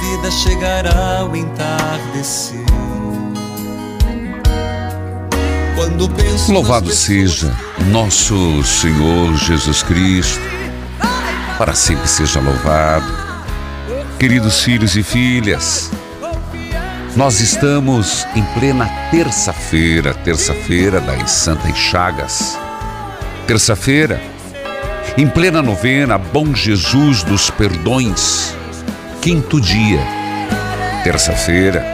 vida chegará o entardecer. Quando penso Louvado seja nosso Senhor Jesus Cristo, para sempre seja louvado. Queridos filhos e filhas, nós estamos em plena terça-feira, terça-feira das Santas Chagas. Terça-feira, em plena novena, Bom Jesus dos Perdões, quinto dia. Terça-feira,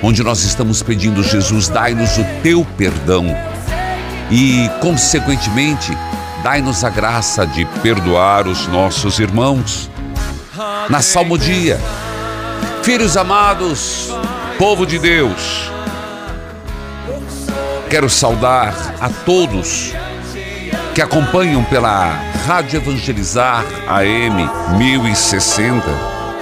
onde nós estamos pedindo, Jesus, dai-nos o teu perdão e, consequentemente, dai-nos a graça de perdoar os nossos irmãos. Na salmodia, filhos amados, povo de Deus, quero saudar a todos que acompanham pela Rádio Evangelizar AM 1060,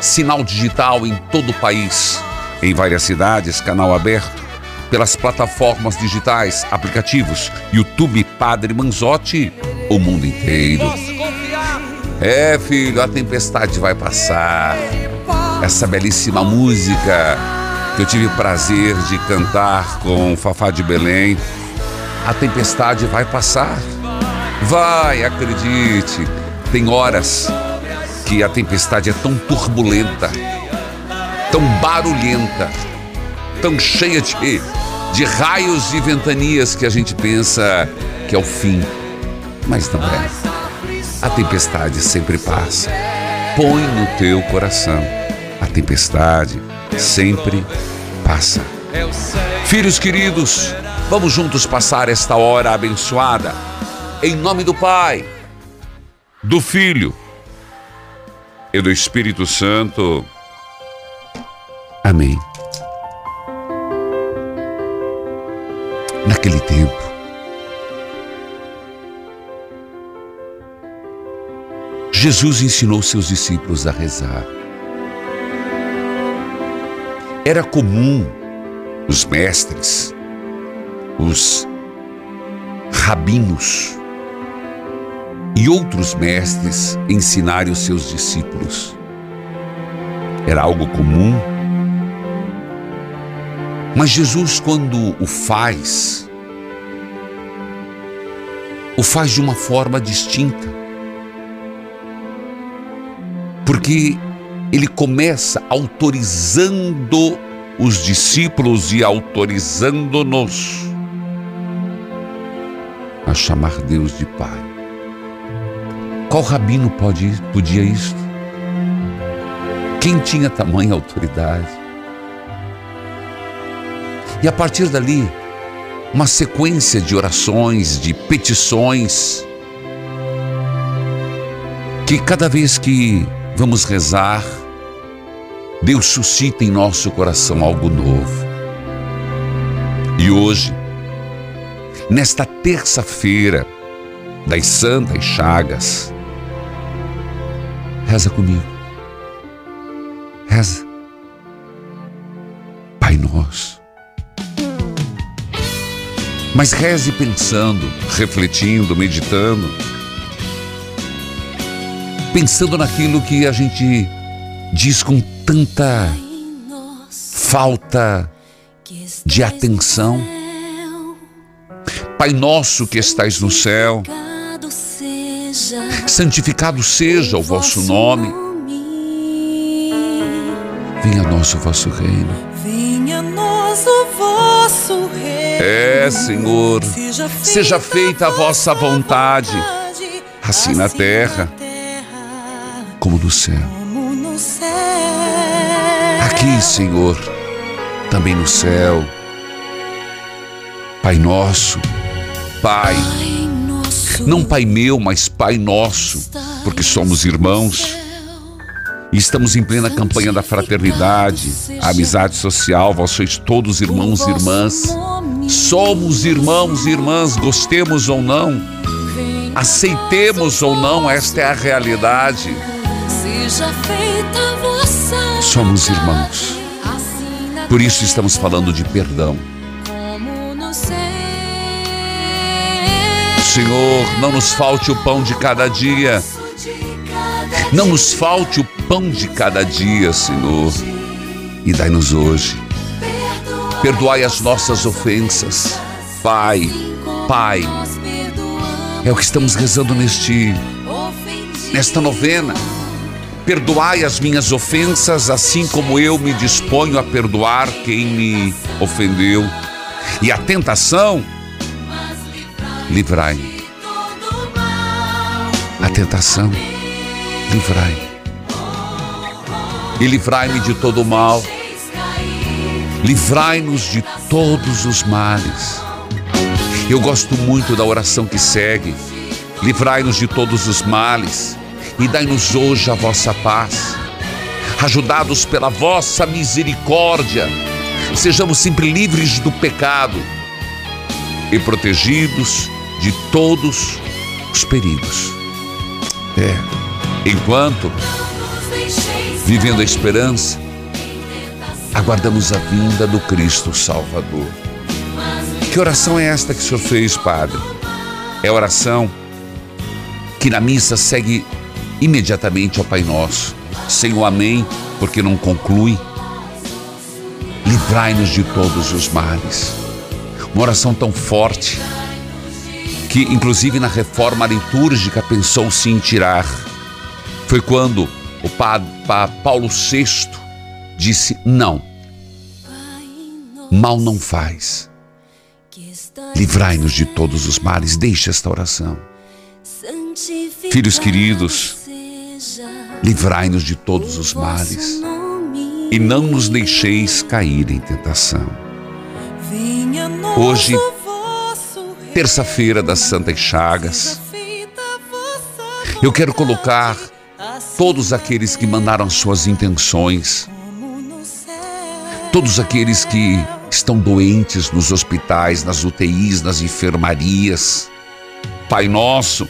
sinal digital em todo o país, em várias cidades, canal aberto, pelas plataformas digitais, aplicativos, YouTube Padre Manzotti, o mundo inteiro. É, filho, a tempestade vai passar. Essa belíssima música que eu tive o prazer de cantar com Fafá de Belém. A tempestade vai passar. Vai, acredite. Tem horas que a tempestade é tão turbulenta, tão barulhenta, tão cheia de, de raios e ventanias que a gente pensa que é o fim. Mas não é. A tempestade sempre passa. Põe no teu coração. A tempestade sempre passa. Filhos queridos, vamos juntos passar esta hora abençoada. Em nome do Pai, do Filho e do Espírito Santo. Amém. Naquele tempo, Jesus ensinou seus discípulos a rezar. Era comum os mestres, os rabinos e outros mestres ensinarem os seus discípulos. Era algo comum. Mas Jesus, quando o faz, o faz de uma forma distinta. Porque ele começa autorizando os discípulos e autorizando-nos a chamar Deus de Pai. Qual rabino pode, podia isto? Quem tinha tamanha autoridade? E a partir dali, uma sequência de orações, de petições, Que cada vez que vamos rezar, Deus suscita em nosso coração algo novo. E hoje, nesta terça-feira das Santas Chagas, reza comigo. Reza. Pai Nosso. Mas reze pensando, refletindo, meditando, pensando naquilo que a gente diz com tanta falta de atenção. Pai nosso que estais no céu, santificado seja o vosso nome. Venha nosso vosso reino. Venha nós o vosso reino. É, Senhor, seja feita a vossa vontade, assim na terra como no céu. Aqui, Senhor, também no céu. Pai nosso, Pai, nosso, não Pai meu, mas Pai nosso, porque somos irmãos e estamos em plena campanha da fraternidade, a amizade social. Vós sois todos irmãos e irmãs. Somos irmãos e irmãs, gostemos ou não, aceitemos ou não, esta é a realidade. Somos irmãos. assim Por isso estamos falando de perdão. Senhor, não nos falte o pão de cada dia. Não nos falte o pão de cada dia, Senhor. E dai-nos hoje. Perdoai as nossas ofensas. Pai, Pai, é o que estamos rezando neste nesta novena. Perdoai as minhas ofensas, assim como eu me disponho a perdoar quem me ofendeu. E a tentação, livrai-me. A tentação, livrai-me. E livrai-me de todo o mal. Livrai-nos de todos os males. Eu gosto muito da oração que segue. Livrai-nos de todos os males e dai-nos hoje a vossa paz. Ajudados pela vossa misericórdia, sejamos sempre livres do pecado e protegidos de todos os perigos. É, enquanto vivendo a esperança, aguardamos a vinda do Cristo Salvador. Que oração é esta que o Senhor fez, Padre? É a oração que na missa segue imediatamente ao Pai Nosso, sem o Amém, porque não conclui. Livrai-nos de todos os males. Uma oração tão forte que, inclusive na reforma litúrgica, pensou-se em tirar. Foi quando o Papa Paulo VI disse: não, mal não faz. Livrai-nos de todos os males. Deixe esta oração. Filhos queridos, livrai-nos de todos os males e não nos deixeis cair em tentação. Hoje, terça-feira das Santas Chagas, eu quero colocar todos aqueles que mandaram suas intenções, todos aqueles que estão doentes nos hospitais, nas UTIs, nas enfermarias. Pai nosso,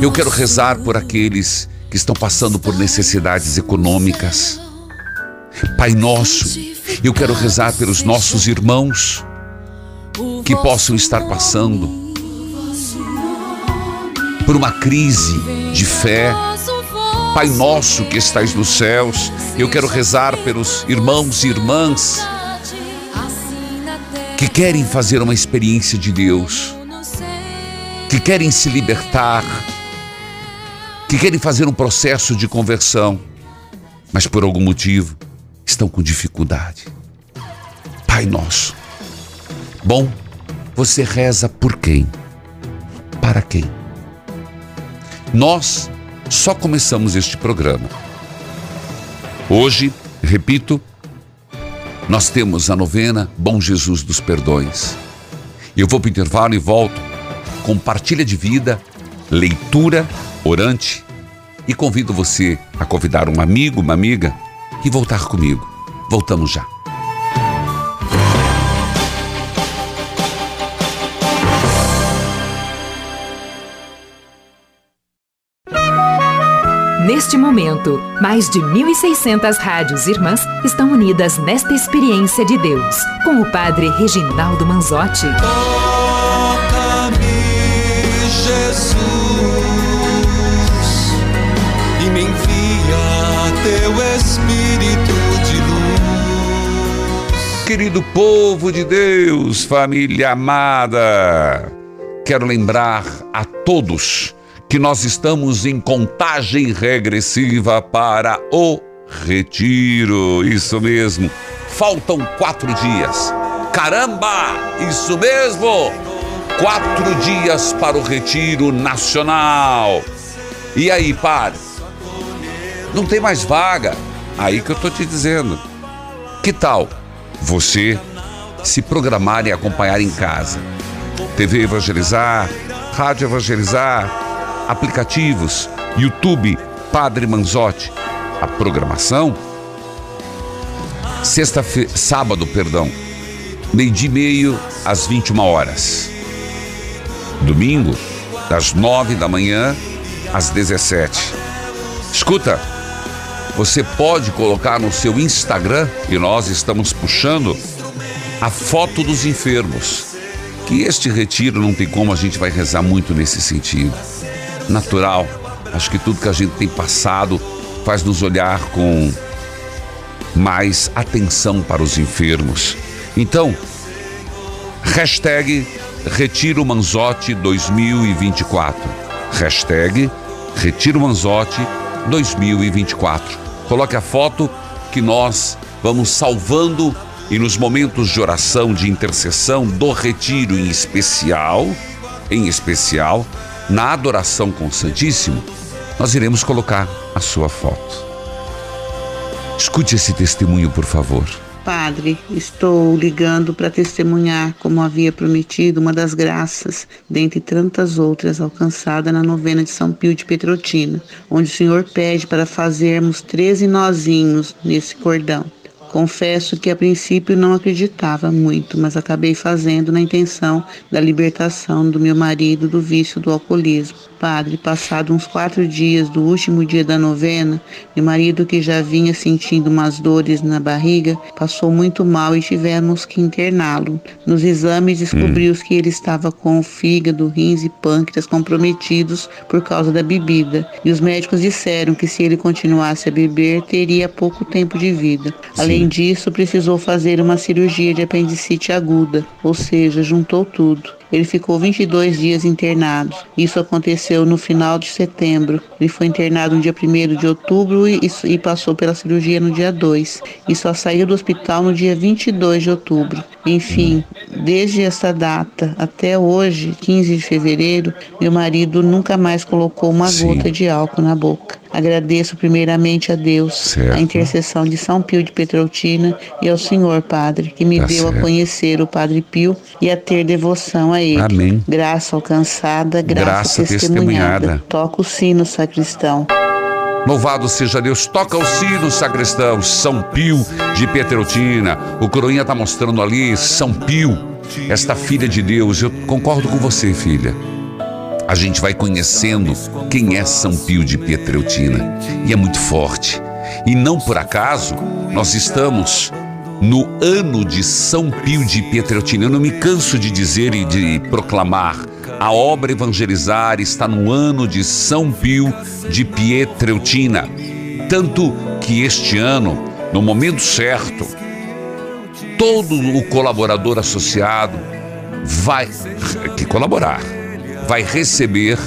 eu quero rezar por aqueles que estão passando por necessidades econômicas. Pai nosso, eu quero rezar pelos nossos irmãos que possam estar passando por uma crise de fé. Pai nosso que estais nos céus, eu quero rezar pelos irmãos e irmãs que querem fazer uma experiência de Deus, que querem se libertar, que querem fazer um processo de conversão, mas por algum motivo estão com dificuldade. Pai nosso, bom, você reza por quem? Para quem? Nós só começamos este programa. Hoje, repito, nós temos a novena Bom Jesus dos Perdões. Eu vou para o intervalo e volto com partilha de vida, leitura orante E convido você a convidar um amigo, uma amiga e voltar comigo. Voltamos já. Neste momento, mais de 1.600 rádios irmãs estão unidas nesta experiência de Deus, com o Padre Reginaldo Manzotti. Toca-me, Jesus, e me envia teu Espírito de luz. Querido povo de Deus, família amada, quero lembrar a todos que nós estamos em contagem regressiva para o retiro. Isso mesmo. Faltam quatro dias. Caramba! Isso mesmo! Quatro dias para o retiro nacional. E aí, padre? Não tem mais vaga. Aí que eu tô te dizendo. Que tal você se programar e acompanhar em casa? TV Evangelizar, Rádio Evangelizar, aplicativos, YouTube, Padre Manzotti. A programação? Sexta sábado, perdão, meio-dia e meio às 21 horas. Domingo, das 9 da manhã às 17. Escuta, você pode colocar no seu Instagram, e nós estamos puxando, a foto dos enfermos. Que este retiro não tem como a gente vai rezar muito nesse sentido natural. Acho que tudo que a gente tem passado faz nos olhar com mais atenção para os enfermos. Então, hashtag Retiro Manzotti 2024. Hashtag Retiro Manzotti 2024. Coloque a foto que nós vamos salvando e nos momentos de oração, de intercessão do retiro em especial, em especial, na adoração com o Santíssimo, nós iremos colocar a sua foto. Escute esse testemunho, por favor. Padre, estou ligando para testemunhar, como havia prometido, uma das graças, dentre tantas outras, alcançada na novena de São Pio de Petrotina, onde o Senhor pede para fazermos 13 nozinhos nesse cordão. Confesso que a princípio não acreditava muito, mas acabei fazendo na intenção da libertação do meu marido do vício do alcoolismo. Padre, passado uns quatro dias do último dia da novena, meu marido, que já vinha sentindo umas dores na barriga, passou muito mal e tivemos que interná-lo. Nos exames descobriu-se hum. que ele estava com o fígado, rins e pâncreas comprometidos por causa da bebida. E os médicos disseram que se ele continuasse a beber, teria pouco tempo de vida. Sim. Além disso, precisou fazer uma cirurgia de apendicite aguda, ou seja, juntou tudo. Ele ficou 22 dias internado. Isso aconteceu no final de setembro. Ele foi internado no dia 1 de outubro e, e passou pela cirurgia no dia 2. E só saiu do hospital no dia 22 de outubro. Enfim, desde essa data até hoje, 15 de fevereiro, meu marido nunca mais colocou uma Sim. gota de álcool na boca. Agradeço primeiramente a Deus, certo. a intercessão de São Pio de Petrotina e ao Senhor Padre, que me tá deu certo. a conhecer o Padre Pio e a ter devoção a ele. Amém. Graça alcançada, graça, graça testemunhada. testemunhada. Toca o sino, sacristão. Louvado seja Deus, toca o sino, sacristão, São Pio de Petrotina. O coroinha está mostrando ali São Pio, esta filha de Deus. Eu concordo com você, filha a gente vai conhecendo quem é São Pio de Pietreutina. E é muito forte. E não por acaso, nós estamos no ano de São Pio de Pietreutina. Eu não me canso de dizer e de proclamar. A obra Evangelizar está no ano de São Pio de Pietreutina. Tanto que este ano, no momento certo, todo o colaborador associado vai que colaborar vai receber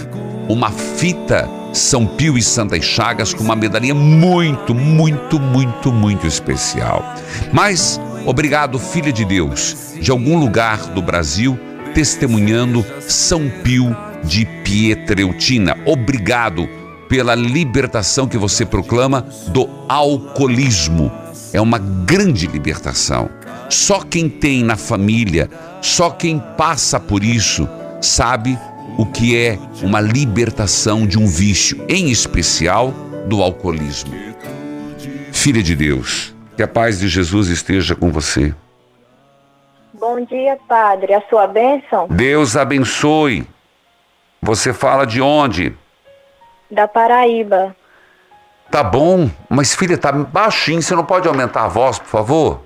uma fita São Pio e Santas Chagas com uma medalhinha muito, muito, muito, muito especial. Mas, obrigado, filha de Deus, de algum lugar do Brasil, testemunhando São Pio de Pietreutina. Obrigado pela libertação que você proclama do alcoolismo. É uma grande libertação. Só quem tem na família, só quem passa por isso, sabe o que é uma libertação de um vício, em especial do alcoolismo. Filha de Deus, que a paz de Jesus esteja com você. Bom dia, padre. A sua bênção? Deus abençoe. Você fala de onde? Da Paraíba. Tá bom, mas filha, tá baixinho, você não pode aumentar a voz, por favor?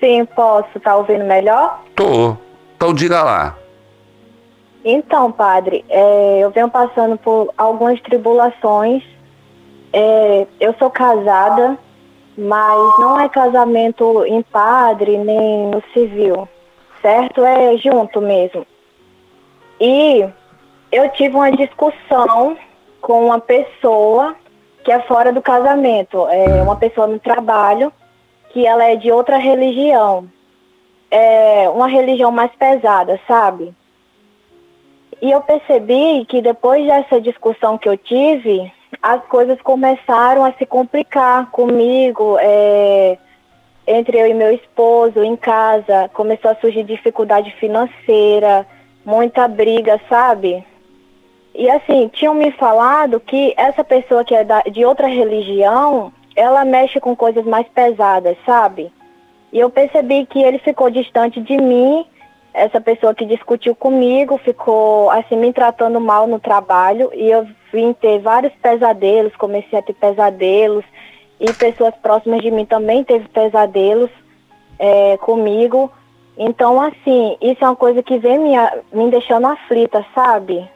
Sim, posso. Tá ouvindo melhor? Tô. Então diga lá. Então, padre, é, eu venho passando por algumas tribulações. É, eu sou casada, mas não é casamento em padre nem no civil, certo? É junto mesmo. E eu tive uma discussão com uma pessoa que é fora do casamento, é uma pessoa no trabalho que ela é de outra religião, é uma religião mais pesada, sabe? E eu percebi que depois dessa discussão que eu tive, as coisas começaram a se complicar comigo, é, entre eu e meu esposo, em casa. Começou a surgir dificuldade financeira, muita briga, sabe? E assim, tinham me falado que essa pessoa que é da, de outra religião, ela mexe com coisas mais pesadas, sabe? E eu percebi que ele ficou distante de mim, essa pessoa que discutiu comigo ficou assim me tratando mal no trabalho e eu vim ter vários pesadelos, comecei a ter pesadelos e pessoas próximas de mim também teve pesadelos é, comigo. Então, assim, isso é uma coisa que vem me, me deixando aflita, sabe?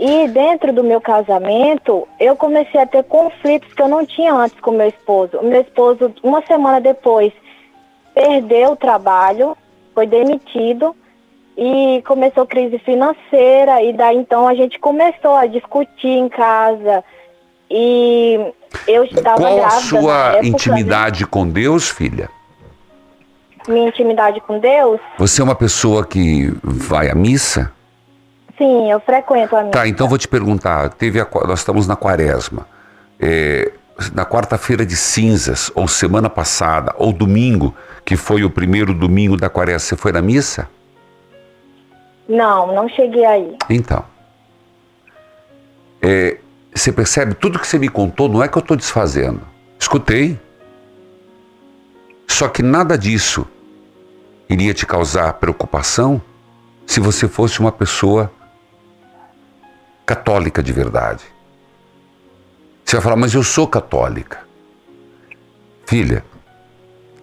E dentro do meu casamento, eu comecei a ter conflitos que eu não tinha antes com meu esposo. O meu esposo, uma semana depois, perdeu o trabalho, foi demitido e começou crise financeira e daí então a gente começou a discutir em casa e eu estava Qual a sua época, intimidade com Deus, filha? Minha intimidade com Deus? Você é uma pessoa que vai à missa? Sim, eu frequento a minha. Tá, então vou te perguntar. Teve a, nós estamos na quaresma. É, na quarta-feira de cinzas, ou semana passada, ou domingo, que foi o primeiro domingo da quaresma, você foi na missa? Não, não cheguei aí. Então. É, você percebe, tudo que você me contou não é que eu estou desfazendo. Escutei. Só que nada disso iria te causar preocupação se você fosse uma pessoa católica de verdade. Você vai falar, mas eu sou católica. Filha,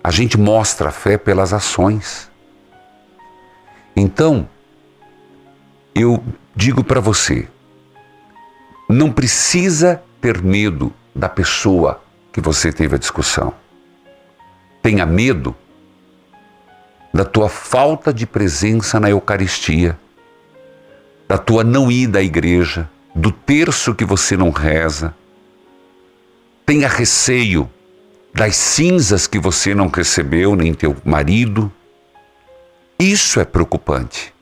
a gente mostra a fé pelas ações. Então, eu digo para você, não precisa ter medo da pessoa que você teve a discussão. Tenha medo da tua falta de presença na Eucaristia, da tua não ida à igreja, do terço que você não reza. Tenha receio das cinzas que você não recebeu, nem teu marido. Isso é preocupante.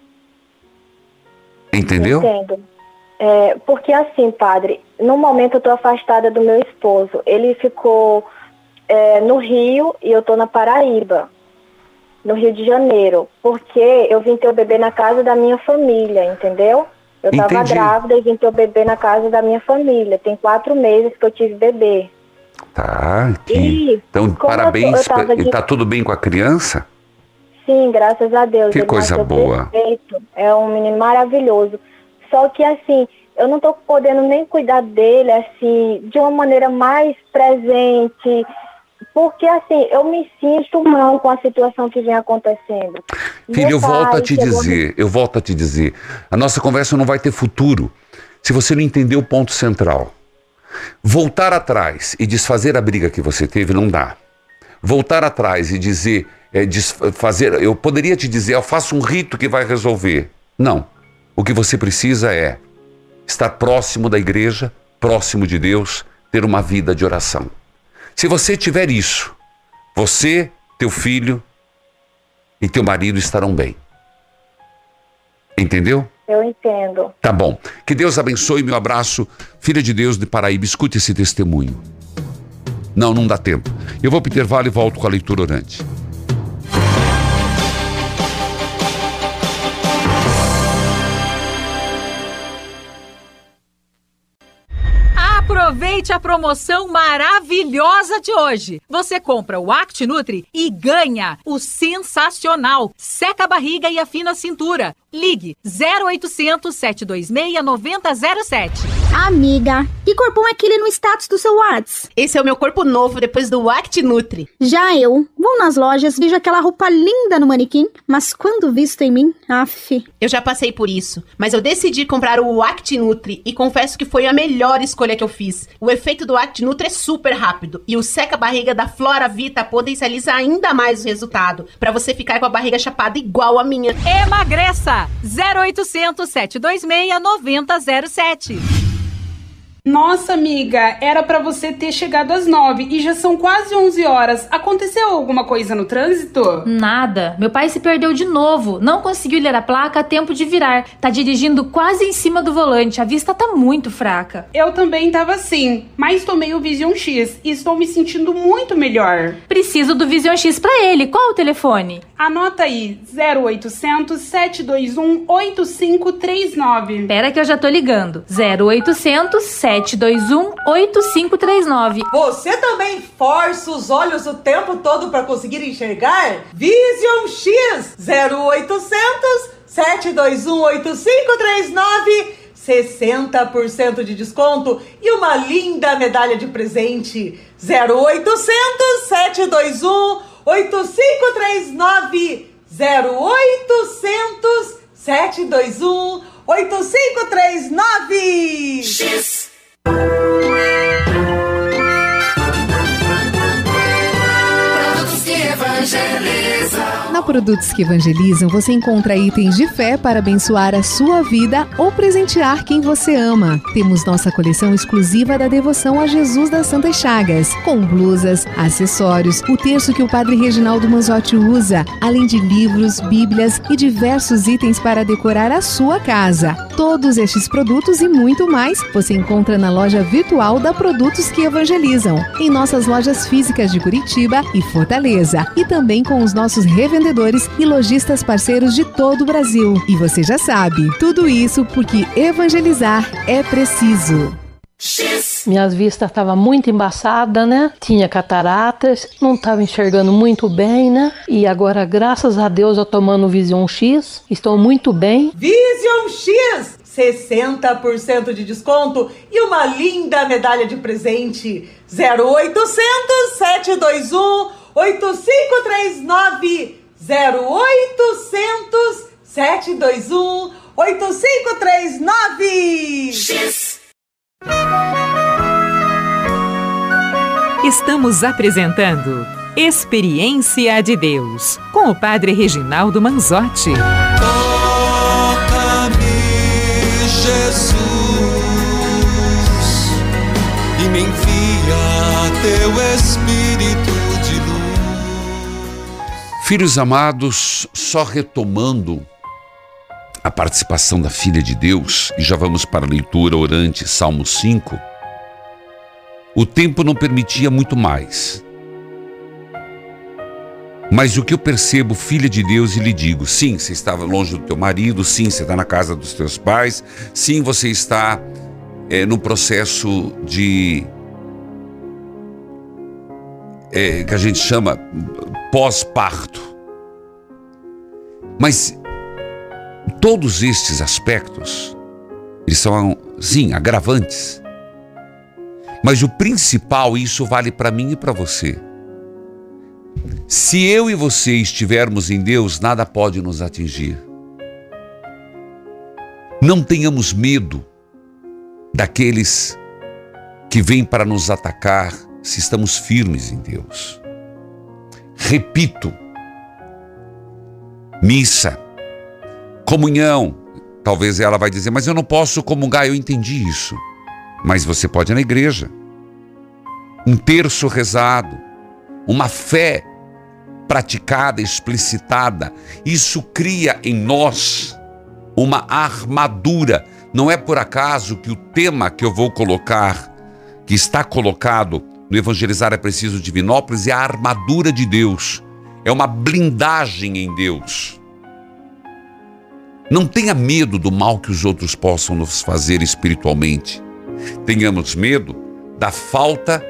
Entendeu? Entendo. É, porque assim, padre, no momento eu estou afastada do meu esposo. Ele ficou é, no Rio e eu estou na Paraíba, no Rio de Janeiro, porque eu vim ter o bebê na casa da minha família, entendeu? Eu estava grávida e vim ter o bebê na casa da minha família. Tem quatro meses que eu tive bebê. Tá. que- Então, como parabéns. pra- E de- tá tudo bem com a criança? Sim, graças a Deus. Que ele coisa boa. Perfeito. É um menino maravilhoso. Só que assim, eu não tô podendo nem cuidar dele assim de uma maneira mais presente, porque assim, eu me sinto mal com a situação que vem acontecendo. Filho, Meu eu volto a pai te chegou a me- dizer, eu volto a te dizer, a nossa conversa não vai ter futuro se você não entender o ponto central. Voltar atrás e desfazer a briga que você teve não dá. Voltar atrás e dizer, é, fazer, eu poderia te dizer, eu faço um rito que vai resolver. Não. O que você precisa é estar próximo da igreja, próximo de Deus, ter uma vida de oração. Se você tiver isso, você, teu filho e teu marido estarão bem. Entendeu? Eu entendo. Tá bom. Que Deus abençoe, meu abraço. Filha de Deus de Paraíba, escute esse testemunho. Não, não dá tempo. Eu vou pro intervalo e volto com a leitura orante. Aproveite a promoção maravilhosa de hoje. Você compra o Act Nutri e ganha o sensacional seca a barriga e afina a cintura Ligue 0800 726 9007. Amiga, que corpão é aquele no status do seu Whats? Esse é o meu corpo novo depois do Act Nutri. Já eu, vou nas lojas, vejo aquela roupa linda no manequim, mas quando visto em mim, af. Eu já passei por isso, mas eu decidi comprar o Act Nutri e confesso que foi a melhor escolha que eu fiz. O efeito do Act Nutri é super rápido e o seca barriga da Flora Vita potencializa ainda mais o resultado, para você ficar com a barriga chapada igual a minha. Emagreça! 0800 726 9007. Nossa, amiga, era para você ter chegado às nove e já são quase onze horas. Aconteceu alguma coisa no trânsito? Nada. Meu pai se perdeu de novo. Não conseguiu ler a placa a tempo de virar. Tá dirigindo quase em cima do volante. A vista tá muito fraca. Eu também tava assim, mas tomei o Vision X e estou me sentindo muito melhor. Preciso do Vision X para ele. Qual o telefone? Anota aí: 0800 721 8539. Pera que eu já tô ligando. 0800 721 721-8539. Você também força os olhos o tempo todo para conseguir enxergar? Vision X 0800 721 8539 60% de desconto e uma linda medalha de presente. 0800 721 8539 0800 721 8539 X Produtos evangelizam. Na Produtos que Evangelizam, você encontra itens de fé para abençoar a sua vida ou presentear quem você ama. Temos nossa coleção exclusiva da devoção a Jesus das Santas Chagas, com blusas, acessórios, o terço que o Padre Reginaldo Manzotti usa, além de livros, bíblias e diversos itens para decorar a sua casa. Todos estes produtos e muito mais você encontra na loja virtual da Produtos que Evangelizam, em nossas lojas físicas de Curitiba e Fortaleza, e também com os nossos revendedores e lojistas parceiros de todo o Brasil. E você já sabe, tudo isso porque evangelizar é preciso. Minhas vistas estavam muito embaçadas, né? Tinha cataratas, não estava enxergando muito bem, né? E agora, graças a Deus, eu tomando Vision X, estou muito bem. Vision X! 60% de desconto e uma linda medalha de presente. 0800 721 8539 0800 721 8539 X. Estamos apresentando Experiência de Deus com o Padre Reginaldo Manzotti. Toca-me, Jesus, e me envia teu Espírito Filhos amados, só retomando a participação da filha de Deus, e já vamos para a leitura orante, Salmo 5. O tempo não permitia muito mais. Mas o que eu percebo, filha de Deus, e lhe digo: sim, você estava longe do teu marido, sim, você está na casa dos teus pais, sim, você está é, no processo de. É, que a gente chama pós-parto. Mas todos estes aspectos, eles são, sim, agravantes. Mas o principal, isso vale para mim e para você. Se eu e você estivermos em Deus, nada pode nos atingir. Não tenhamos medo daqueles que vêm para nos atacar se estamos firmes em Deus. Repito, missa, comunhão. Talvez ela vai dizer, mas eu não posso comungar, eu entendi isso. Mas você pode ir na igreja. Um terço rezado, uma fé praticada, explicitada, isso cria em nós uma armadura. Não é por acaso que o tema que eu vou colocar, que está colocado no Evangelizar é Preciso Divinópolis, é a armadura de Deus. É uma blindagem em Deus. Não tenha medo do mal que os outros possam nos fazer espiritualmente. Tenhamos medo da falta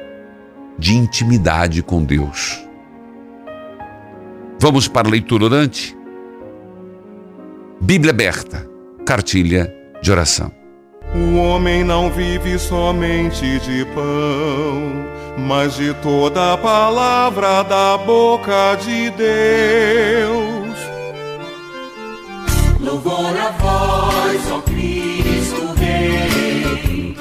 de intimidade com Deus. Vamos para a leitura orante? Bíblia aberta, cartilha de oração. O homem não vive somente de pão, mas de toda a palavra da boca de Deus. Louvor a vós, ó Cristo Rei,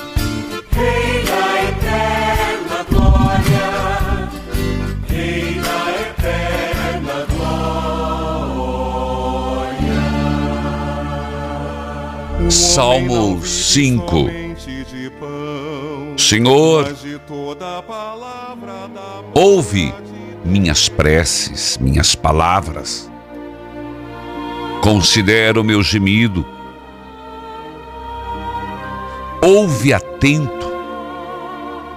Rei da eterna glória, Rei da eterna glória. Salmo 5 Senhor, ouve minhas preces, minhas palavras. Considera o meu gemido. Ouve atento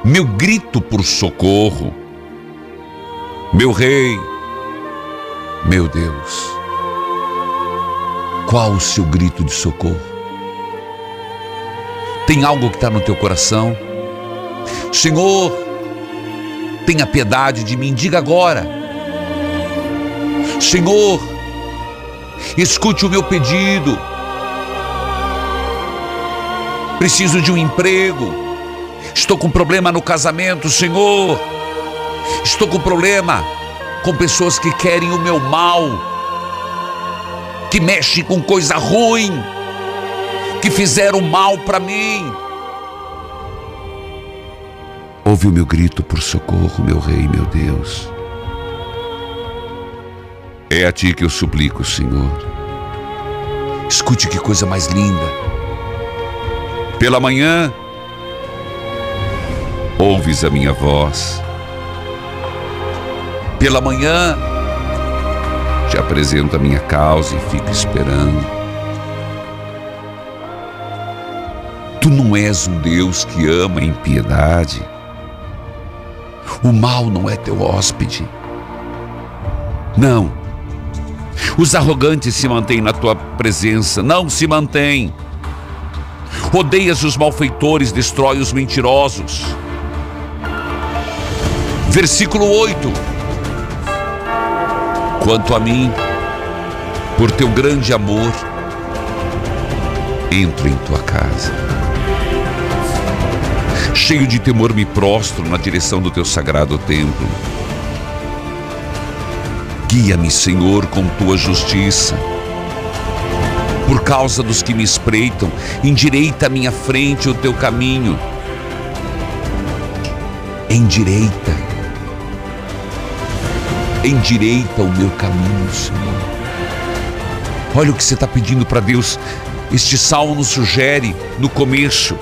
meu grito por socorro. Meu Rei, meu Deus, qual o seu grito de socorro? Tem algo que está no teu coração? Senhor, tenha piedade de mim, diga agora. Senhor, escute o meu pedido. Preciso de um emprego. Estou com problema no casamento, Senhor. Estou com problema com pessoas que querem o meu mal, que mexem com coisa ruim, que fizeram mal para mim. Ouve o meu grito por socorro, meu Rei, meu Deus. É a Ti que eu suplico, Senhor. Escute que coisa mais linda. Pela manhã, ouves a minha voz. Pela manhã, te apresento a minha causa e fico esperando. Tu não és um Deus que ama em piedade. O mal não é teu hóspede. Não. Os arrogantes se mantêm na tua presença. Não se mantêm. Odeias os malfeitores, destrói os mentirosos. Versículo 8. Quanto a mim, por teu grande amor, entro em tua casa. Cheio de temor, me prostro na direção do teu sagrado templo. Guia-me, Senhor, com tua justiça. Por causa dos que me espreitam, endireita à minha frente o teu caminho. Endireita. Endireita o meu caminho, Senhor. Olha o que você está pedindo para Deus. Este salmo sugere no começo.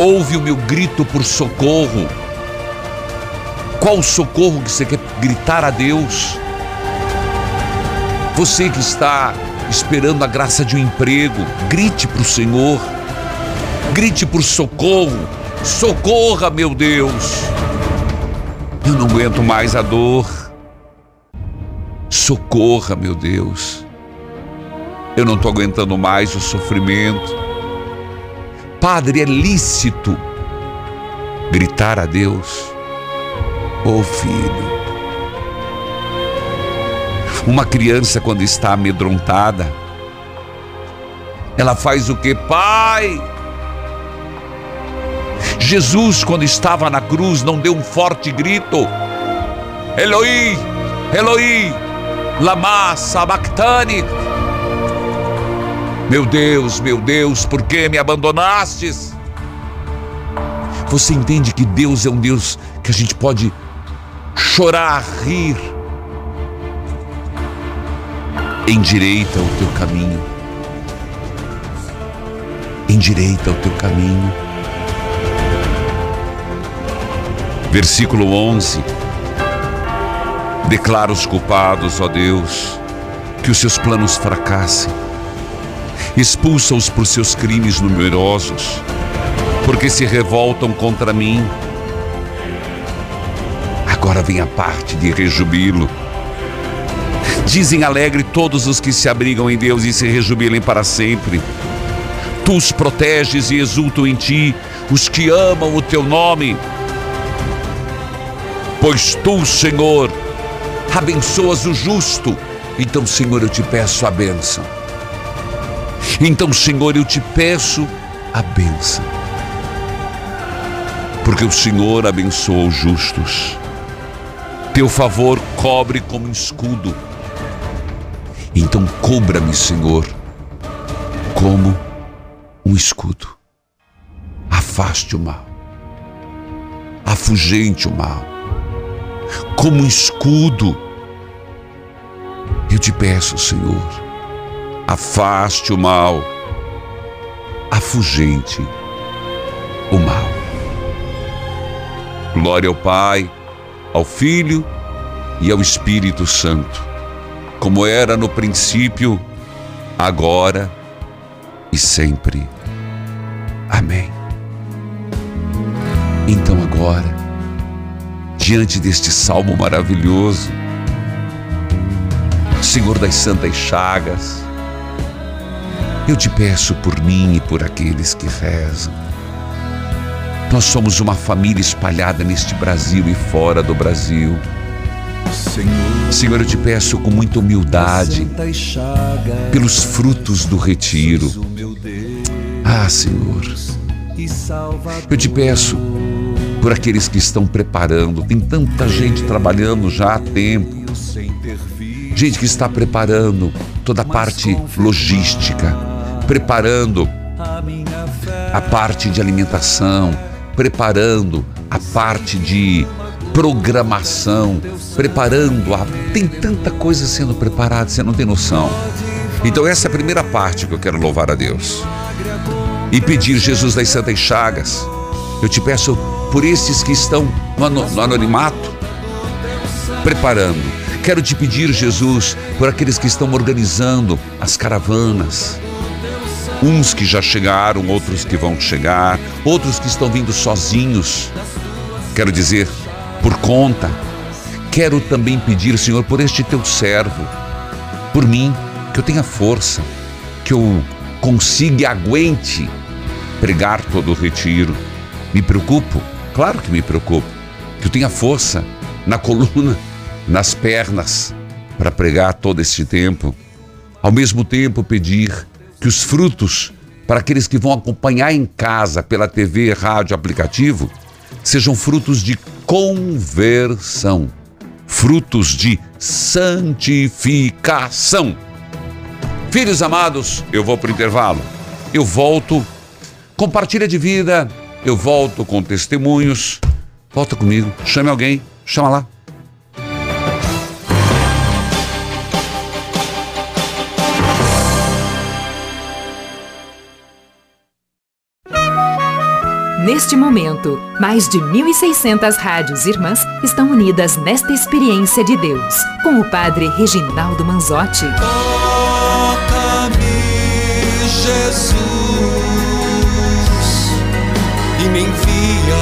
Ouve o meu grito por socorro. Qual o socorro que você quer gritar a Deus? Você que está esperando a graça de um emprego, grite para o Senhor. Grite por socorro. Socorra, meu Deus. Eu não aguento mais a dor. Socorra, meu Deus. Eu não estou aguentando mais o sofrimento. Padre, é lícito gritar a Deus. Oh filho, uma criança quando está amedrontada, ela faz o que? Pai! Jesus, quando estava na cruz, não deu um forte grito: Eloi, Eloi, lama sabachthani. Meu Deus, meu Deus, por que me abandonastes? Você entende que Deus é um Deus que a gente pode chorar, rir. Endireita o teu caminho. Endireita o teu caminho. Versículo 11. Declara os culpados, ó Deus, que os seus planos fracassem. Expulsa-os por seus crimes numerosos, porque se revoltam contra mim. Agora vem a parte de rejubilo. Dizem alegre todos os que se abrigam em Deus e se rejubilem para sempre. Tu os proteges e exultam em ti, os que amam o teu nome. Pois tu, Senhor, abençoas o justo. Então, Senhor, eu te peço a bênção. Então, Senhor, eu te peço a bênção. Porque o Senhor abençoa os justos. Teu favor cobre como escudo. Então, cubra-me, Senhor, como um escudo. Afaste o mal. Afugente o mal. Como um escudo. Eu te peço, Senhor, afaste o mal. Afugente o mal. Glória ao Pai, ao Filho e ao Espírito Santo, como era no princípio, agora e sempre. Amém. Então agora, diante deste salmo maravilhoso, Senhor das Santas Chagas, eu te peço por mim e por aqueles que rezam. Nós somos uma família espalhada neste Brasil e fora do Brasil. Senhor, eu te peço com muita humildade pelos frutos do retiro. Ah, Senhor, eu te peço por aqueles que estão preparando. Tem tanta gente trabalhando já há tempo. Gente que está preparando toda a parte logística, preparando a parte de alimentação, preparando a parte de programação, preparando a. Tem tanta coisa sendo preparada, você não tem noção. Então, essa é a primeira parte que eu quero louvar a Deus. E pedir, Jesus das Santas Chagas, eu te peço por esses que estão no anonimato, preparando. Quero te pedir, Jesus, por aqueles que estão organizando as caravanas, uns que já chegaram, outros que vão chegar, outros que estão vindo sozinhos. Quero dizer, por conta. Quero também pedir, Senhor, por este teu servo, por mim, que eu tenha força, que eu consiga e aguente pregar todo o retiro. Me preocupo, claro que me preocupo, que eu tenha força na coluna, nas pernas, para pregar todo este tempo. Ao mesmo tempo, pedir que os frutos para aqueles que vão acompanhar em casa pela TV, rádio, aplicativo, sejam frutos de conversão, frutos de santificação. Filhos amados, eu vou para o intervalo. Eu volto, compartilha de vida, eu volto com testemunhos. Volta comigo, chame alguém, chama lá. Neste momento, mais de 1.600 rádios irmãs estão unidas nesta experiência de Deus, com o Padre Reginaldo Manzotti. Toca-me, Jesus, e me envia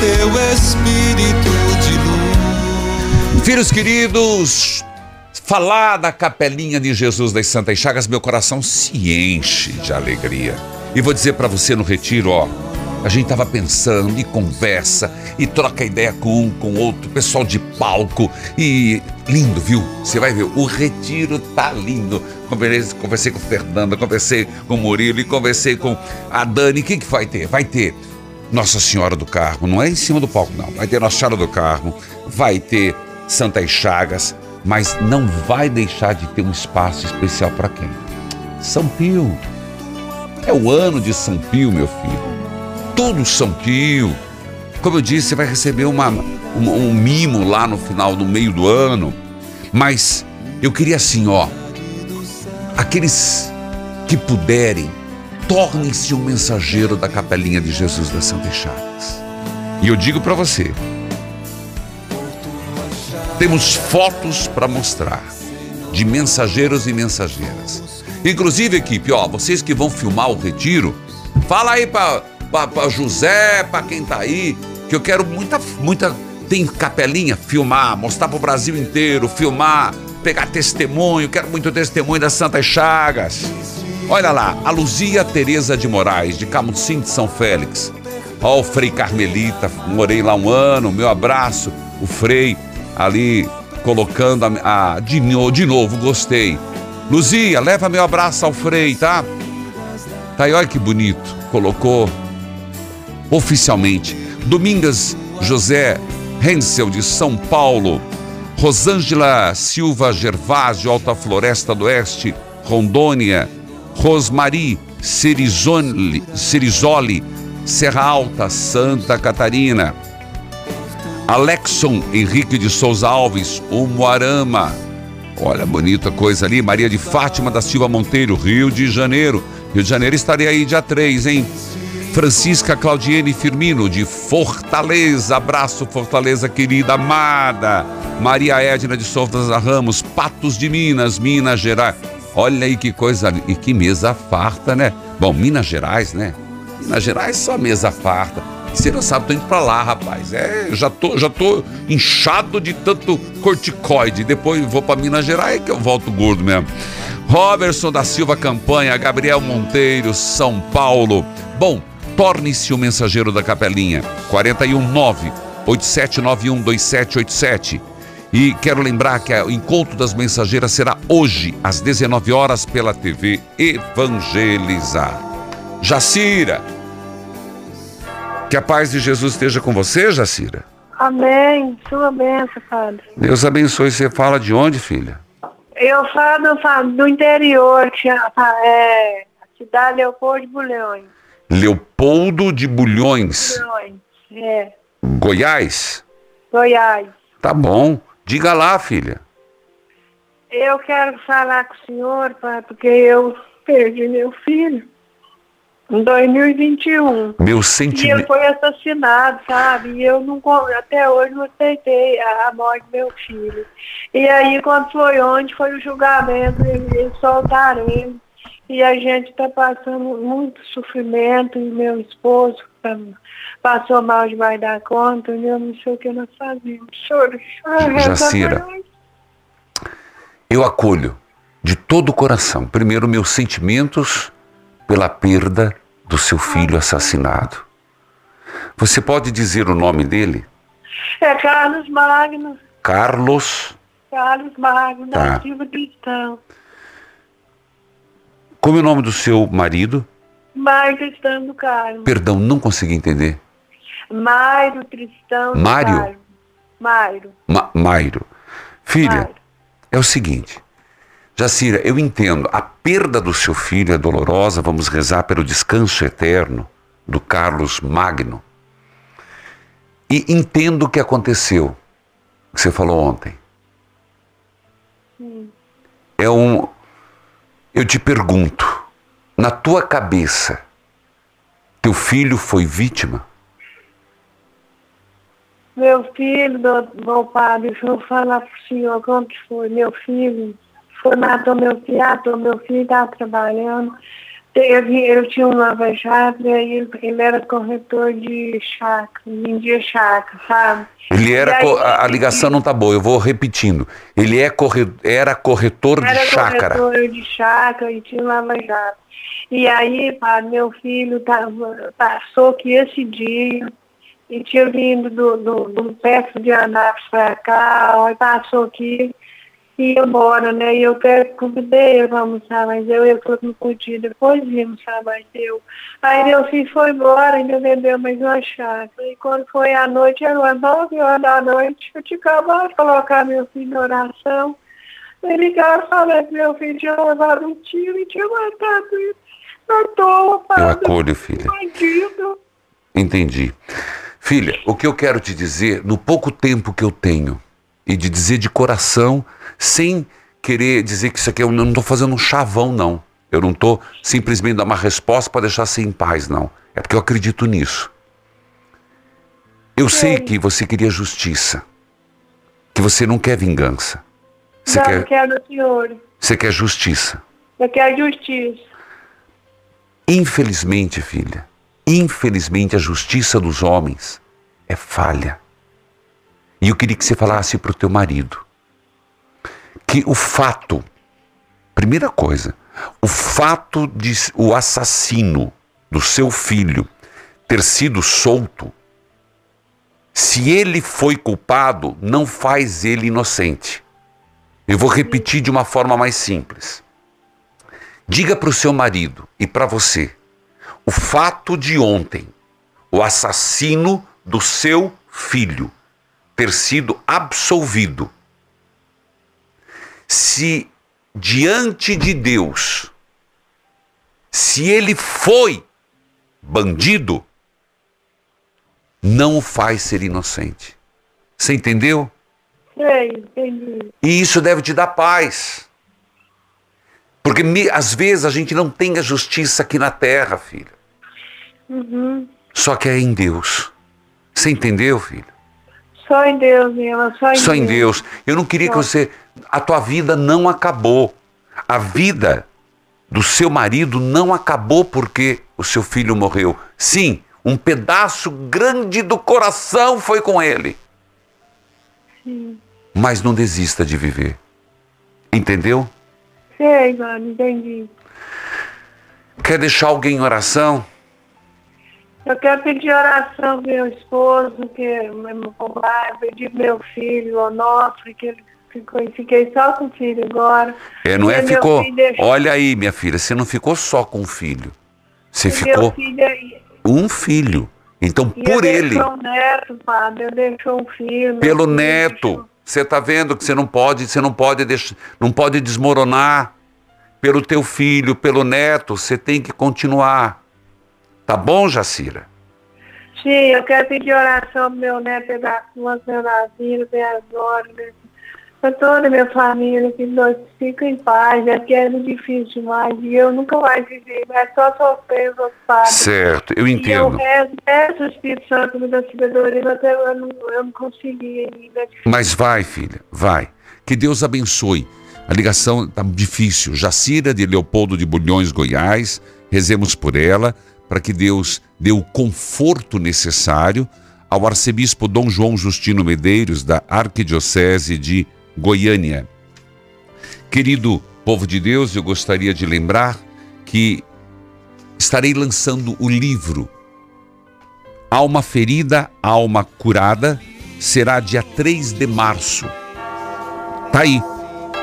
teu Espírito de luz. Filhos queridos, falar da capelinha de Jesus das Santas Chagas, meu coração se enche de alegria. E vou dizer para você no retiro, ó, a gente tava pensando e conversa e troca ideia com um, com outro, pessoal de palco e lindo, viu? Você vai ver, o retiro tá lindo. Conversei, conversei com o Fernanda, conversei com o Murilo e conversei com a Dani. Quem que vai ter? Vai ter Nossa Senhora do Carmo, não é em cima do palco não. Vai ter Nossa Senhora do Carmo, vai ter Santas Chagas, mas não vai deixar de ter um espaço especial para quem? São Pio. É o ano de São Pio, meu filho todo São Pio. Como eu disse, você vai receber uma, uma, um mimo lá no final, no meio do ano. Mas eu queria assim, ó, aqueles que puderem, tornem-se um mensageiro da capelinha de Jesus das Santas Chagas. E eu digo para você, temos fotos para mostrar de mensageiros e mensageiras. Inclusive, equipe, ó, vocês que vão filmar o retiro, fala aí para para José, para quem tá aí, que eu quero muita, muita. Tem capelinha, filmar, mostrar pro Brasil inteiro, filmar, pegar testemunho, quero muito testemunho das Santas Chagas. Olha lá, a Luzia Tereza de Moraes, de Camusim de São Félix. Ó, o Frei Carmelita, morei lá um ano, meu abraço. O Frei ali colocando a, a de, de novo, gostei. Luzia, leva meu abraço ao Frei, tá? Tá aí, olha que bonito. Colocou oficialmente. Domingas José Hensel de São Paulo. Rosângela Silva Gervásio, Alta Floresta do Oeste, Rondônia. Rosmari Cerizoli, Serra Alta, Santa Catarina. Alexson Henrique de Souza Alves, Umuarama. Olha, bonita coisa ali. Maria de Fátima da Silva Monteiro, Rio de Janeiro. Rio de Janeiro estarei aí dia 3, hein? Francisca Claudiene Firmino, de Fortaleza. Abraço, Fortaleza querida, amada. Maria Edna de Souza Ramos, Patos de Minas, Minas Gerais. Olha aí que coisa e que mesa farta, né? Bom, Minas Gerais, né? Minas Gerais só mesa farta. Você não sabe, tô indo pra lá, rapaz. É, já tô, já tô inchado de tanto corticoide. Depois vou pra Minas Gerais que eu volto gordo mesmo. Robertson da Silva Campanha, Gabriel Monteiro, São Paulo. Bom, torne-se o mensageiro da capelinha. 419 8791 2787. E quero lembrar que o encontro das mensageiras será hoje, às 19 horas, pela TV Evangelizar. Jacira, que a paz de Jesus esteja com você, Jacira. Amém. Sua bênção, Padre. Deus abençoe. Você fala de onde, filha? Eu falo, falo do interior, que é, é a cidade Leopoldo de Bulhões. Leopoldo de Bulhões, Bulhões, é. Goiás? Goiás. Tá bom. Diga lá, filha. Eu quero falar com o senhor, pai, porque eu perdi meu filho em 2021. Meu E ele sentimento. foi assassinado, sabe? E eu não, até hoje não aceitei a, morte do meu filho. E aí, quando foi onde foi o julgamento, eles soltaram ele. E a gente está passando muito sofrimento, e meu esposo tá- passou mal demais da conta, e eu não sei o que nós fazemos. Senhor, reza Jacira. Eu acolho de todo o coração, primeiro, meus sentimentos pela perda do seu filho assassinado. Você pode dizer o nome dele? É Carlos Magno, Carlos. Carlos Magno, Tá. da Silva Cristão. Como é o nome do seu marido? Mário Tristão do Carmo. Perdão, não consegui entender. Mário Tristão do Mário? Carmo. Mário. Ma Mairo. Filha, é o seguinte. Jacira, eu entendo, a perda do seu filho é dolorosa, vamos rezar pelo descanso eterno do Carlos Magno. E entendo o que aconteceu, que você falou ontem. Hum. É um. Eu te pergunto, na tua cabeça, teu filho foi vítima? Meu filho, meu, padre, eu falar pro senhor como que foi. Meu filho foi, matou meu filho, matou meu filho, estava trabalhando. Teve, eu tinha Nova Chácara e ele, ele era corretor de chácara, vendia chácara, sabe? Ele era. Aí, a, a ligação não tá boa, eu vou repetindo. Ele é corre, era corretor de Era chácara. corretor de chácara e tinha uma chácara. E aí, pá, meu filho tava, passou que esse dia e tinha vindo do, do, do perto de Anápolis para cá, aí passou aqui e ia embora, né? E eu até convidei ele para almoçar, mas eu, eu não podia, depois ia almoçar, mas eu. Aí meu filho foi embora, ainda vendeu mais uma chácara. E quando foi à noite, eram umas nove horas da noite, eu tinha acabado de colocar meu filho na oração. Ele ligava falando que meu filho tinha levado um tiro e tinha matado ele. À toa, Eu acolho, filha. Bandido. Entendi. Filha, o que eu quero te dizer, no pouco tempo que eu tenho, e de dizer de coração, sem querer dizer que isso aqui eu não estou fazendo um chavão, não. Eu não estou simplesmente dando uma resposta para deixar você em paz, não. É porque eu acredito nisso. Eu sei que você queria justiça, que você não quer vingança. Você Não, quer, quero senhor. você quer justiça. Eu quero justiça. Infelizmente, filha, infelizmente a justiça dos homens é falha. E eu queria que você falasse para o teu marido que o fato, primeira coisa, o fato de o assassino do seu filho ter sido solto, se ele foi culpado, não faz ele inocente. Eu vou repetir de uma forma mais simples. Diga para o seu marido e para você: o fato de ontem, o assassino do seu filho ter sido absolvido, se diante de Deus, se ele foi bandido, não o faz ser inocente. Você entendeu? Sei, entendi. E isso deve te dar paz. Porque me- às vezes a gente não tem a justiça aqui na terra, filho. Uhum. Só que é em Deus. Você entendeu, filho? Só em Deus, Mila, só em Só em Deus. Deus. Eu não queria que Só. você. A tua vida não acabou. A vida do seu marido não acabou porque o seu filho morreu. Sim, um pedaço grande do coração foi com ele. Sim. Mas não desista de viver. Entendeu? Sei, mano, entendi. Quer deixar alguém em oração? Eu quero pedir oração pro meu esposo, que meu pai, pedir meu filho, Onofre, que ele ficou, fiquei só com o filho agora. É, não é? E Ficou. filho deixou- Olha aí, minha filha, você não ficou só com um filho. Você e ficou filho, aí- um filho. Então, e por eu ele, deixou um neto, padre, eu deixou um filho. pelo filho neto, você está vendo que você não pode, você não pode deixar, não pode desmoronar pelo teu filho, pelo neto, você tem que continuar. Tá bom, Jacira? Sim, eu quero pedir oração pro meu neto pegar uma na vida, bem agora, né? Pra toda a minha família, que nós fiquem em paz, é porque é difícil demais, e eu nunca mais vivi, mas só sofrer, os padres. Certo, eu E eu entendo. peço o Espírito Santo me dá sabedoria, mas eu não, eu não consegui ainda. Mas vai, filha, vai. Que Deus abençoe. A ligação está difícil. Jacira de Leopoldo de Bulhões, Goiás. Rezemos por ela, para que Deus dê o conforto necessário ao arcebispo Dom João Justino Medeiros, da Arquidiocese de Goiânia. Querido povo de Deus, eu gostaria de lembrar que estarei lançando o livro Alma Ferida, Alma Curada, será dia 3 de março. Tá aí,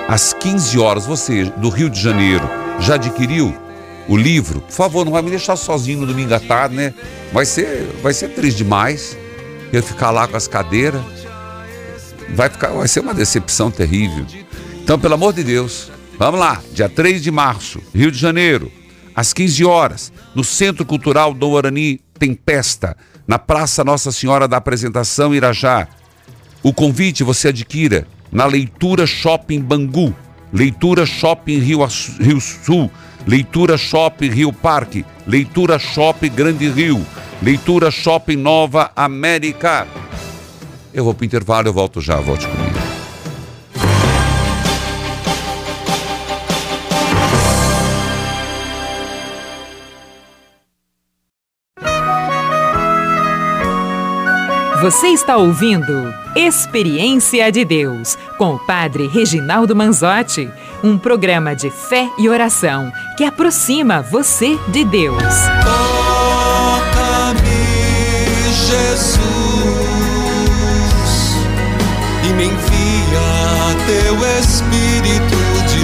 às 15 horas. Você, do Rio de Janeiro, já adquiriu o livro? Por favor, não vai me deixar sozinho no domingo à tarde, né? Vai ser, vai ser triste demais. Eu ficar lá com as cadeiras. Vai, ficar, vai ser uma decepção terrível. Então, pelo amor de Deus, vamos lá, dia 3 de março, Rio de Janeiro, às 15 horas, no Centro Cultural Dom Arani Tempesta, na Praça Nossa Senhora da Apresentação Irajá. O convite você adquira na Leitura Shopping Bangu, Leitura Shopping Rio, Rio Sul, Leitura Shopping Rio Parque, Leitura Shopping Grande Rio, Leitura Shopping Nova América. Eu vou para o intervalo, eu volto já, volte comigo. Você está ouvindo Experiência de Deus com o Padre Reginaldo Manzotti, um programa de fé e oração que aproxima você de Deus. Toca-me, Jesus, e me envia teu Espírito de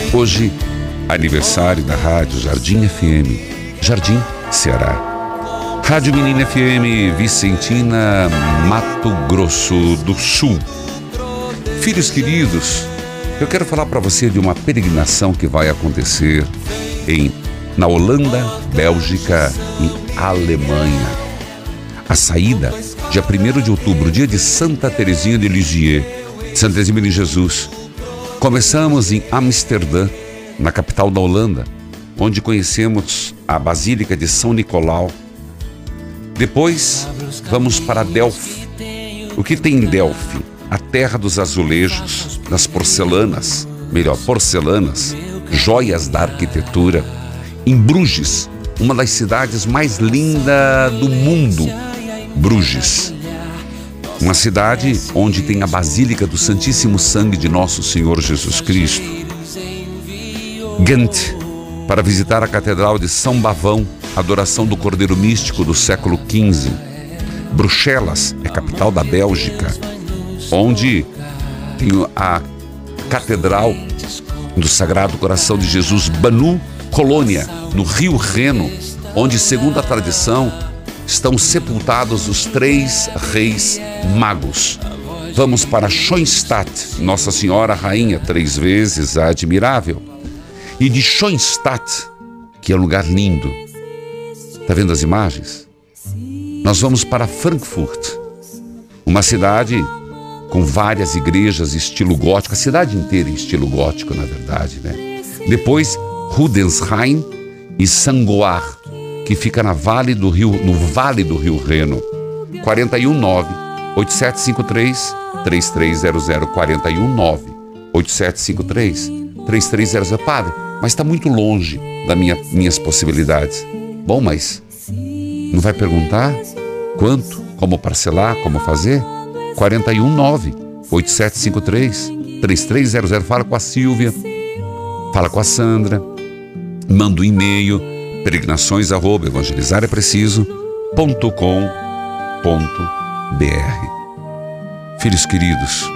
luz. Hoje, aniversário da Rádio Jardim FM, Jardim, Ceará. Rádio Menina FM Vicentina, Mato Grosso do Sul. Filhos queridos, eu quero falar para você de uma peregrinação que vai acontecer em na Holanda, Bélgica e Alemanha. A saída, dia 1 de outubro, dia de Santa Teresinha de Lisieux, Santa Teresinha de Jesus. Começamos em Amsterdã, na capital da Holanda, onde conhecemos a Basílica de São Nicolau. Depois, vamos para Delphi. O que tem em Delphi? A terra dos azulejos, das porcelanas, melhor, porcelanas, joias da arquitetura. Em Bruges, uma das cidades mais lindas do mundo, Bruges. Uma cidade onde tem a Basílica do Santíssimo Sangue de Nosso Senhor Jesus Cristo. Ghent, para visitar a Catedral de São Bavão, adoração do Cordeiro Místico do século XV. Bruxelas é capital da Bélgica, onde tem a Catedral do Sagrado Coração de Jesus, Banu, Colônia, no Rio Reno, onde, segundo a tradição, estão sepultados os três reis magos. Vamos para Schoenstatt, Nossa Senhora Rainha, três vezes a admirável. E de Schoenstatt, que é um lugar lindo. Está vendo as imagens? Nós vamos para Frankfurt, uma cidade com várias igrejas estilo gótico, a cidade inteira em estilo gótico, na verdade, né? Depois, Rudensheim e Sangoar, que fica na Vale do Rio, no Vale do Rio Reno. 419 8753 3300 419 8753 3300. Padre, mas está muito longe das minha, minhas possibilidades. Bom, mas não vai perguntar quanto, como parcelar, como fazer? 419 8753 3300. Fala com a Silvia, fala com a Sandra, manda um e-mail peregrinações arroba é ponto com ponto br. Filhos queridos,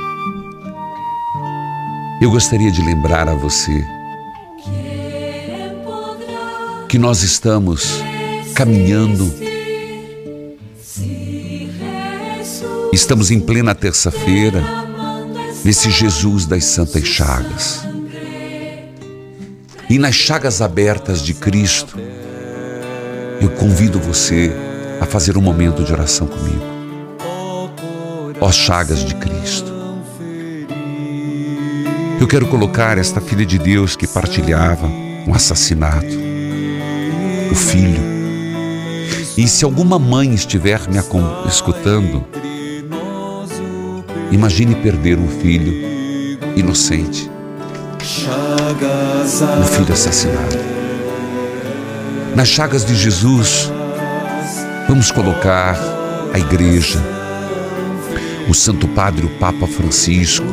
eu gostaria de lembrar a você que nós estamos caminhando, estamos em plena terça-feira, nesse Jesus das Santas Chagas. E nas chagas abertas de Cristo, eu convido você a fazer um momento de oração comigo. Ó chagas de Cristo. Eu quero colocar esta filha de Deus que partilhava um assassinato, o filho. E se alguma mãe estiver me escutando, imagine perder um filho inocente, um filho assassinado. Nas chagas de Jesus, vamos colocar a igreja, o Santo Padre, o Papa Francisco.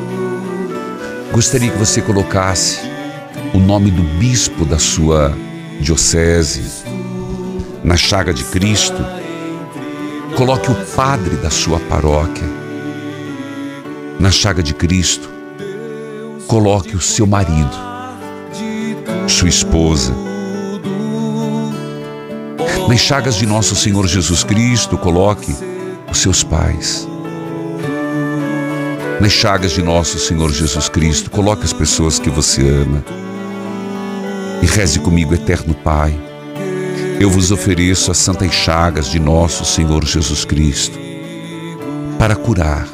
Gostaria que você colocasse o nome do bispo da sua diocese na chaga de Cristo. Coloque o padre da sua paróquia na chaga de Cristo. Coloque o seu marido, sua esposa. Nas chagas de nosso Senhor Jesus Cristo, coloque os seus pais. Nas chagas de nosso Senhor Jesus Cristo, coloque as pessoas que você ama. E reze comigo, eterno Pai. Eu vos ofereço as santas chagas de nosso Senhor Jesus Cristo para curar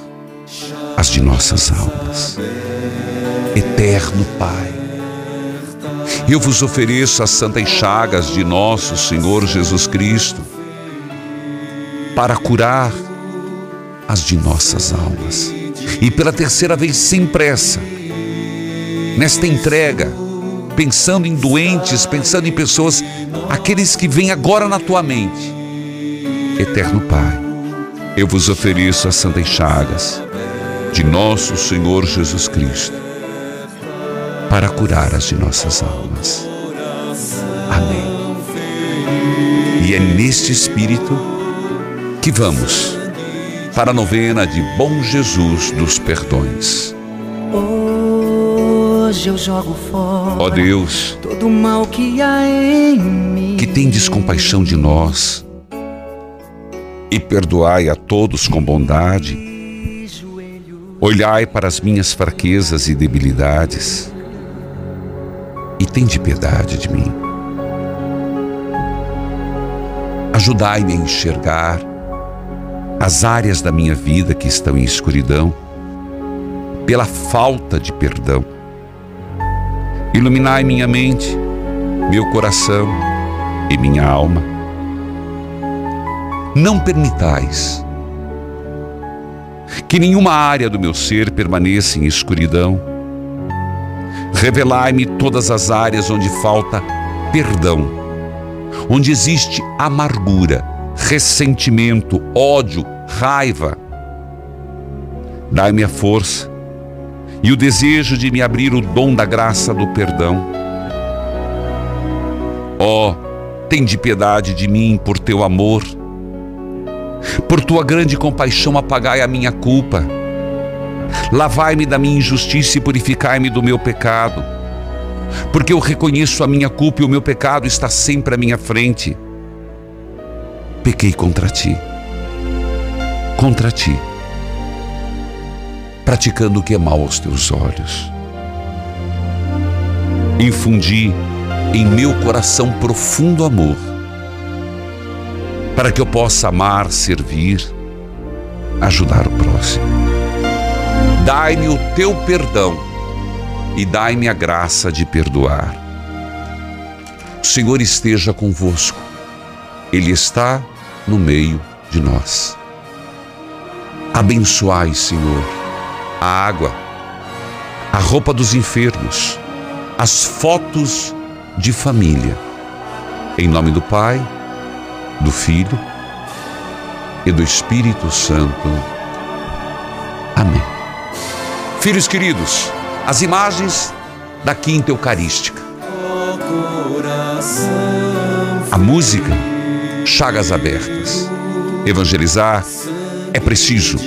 as de nossas almas. Eterno Pai, eu vos ofereço as santas chagas de nosso Senhor Jesus Cristo para curar as de nossas almas. E pela terceira vez, sem pressa, nesta entrega, pensando em doentes, pensando em pessoas, aqueles que vêm agora na tua mente. Eterno Pai, eu vos ofereço as santas chagas de nosso Senhor Jesus Cristo para curar as de nossas almas. Amém. E é neste espírito que vamos para a novena de Bom Jesus dos Perdões. Hoje eu jogo fora Ó Deus, todo o mal que há em mim. que tendes compaixão de nós e perdoai a todos com bondade. Olhai para as minhas fraquezas e debilidades e tende piedade de mim. Ajudai-me a enxergar as áreas da minha vida que estão em escuridão pela falta de perdão. Iluminai minha mente, meu coração e minha alma. Não permitais que nenhuma área do meu ser permaneça em escuridão. Revelai-me todas as áreas onde falta perdão, onde existe amargura, ressentimento, ódio, raiva. Dai-me a força e o desejo de me abrir o dom da graça do perdão. Ó, oh, Tende piedade de mim por teu amor. Por tua grande compaixão, apagai a minha culpa. Lavai-me da minha injustiça e purificai-me do meu pecado. Porque eu reconheço a minha culpa e o meu pecado está sempre à minha frente. Pequei contra ti. Contra ti. Praticando o que é mal aos teus olhos. Infundi em meu coração profundo amor, para que eu possa amar, servir, ajudar o próximo. Dai-me o teu perdão e dai-me a graça de perdoar. O Senhor esteja convosco, Ele está no meio de nós. Abençoai, Senhor, a água, a roupa dos enfermos, as fotos de família. Em nome do Pai, do Filho e do Espírito Santo. Amém. Filhos queridos, as imagens da Quinta Eucarística. A música, chagas abertas. Evangelizar é preciso.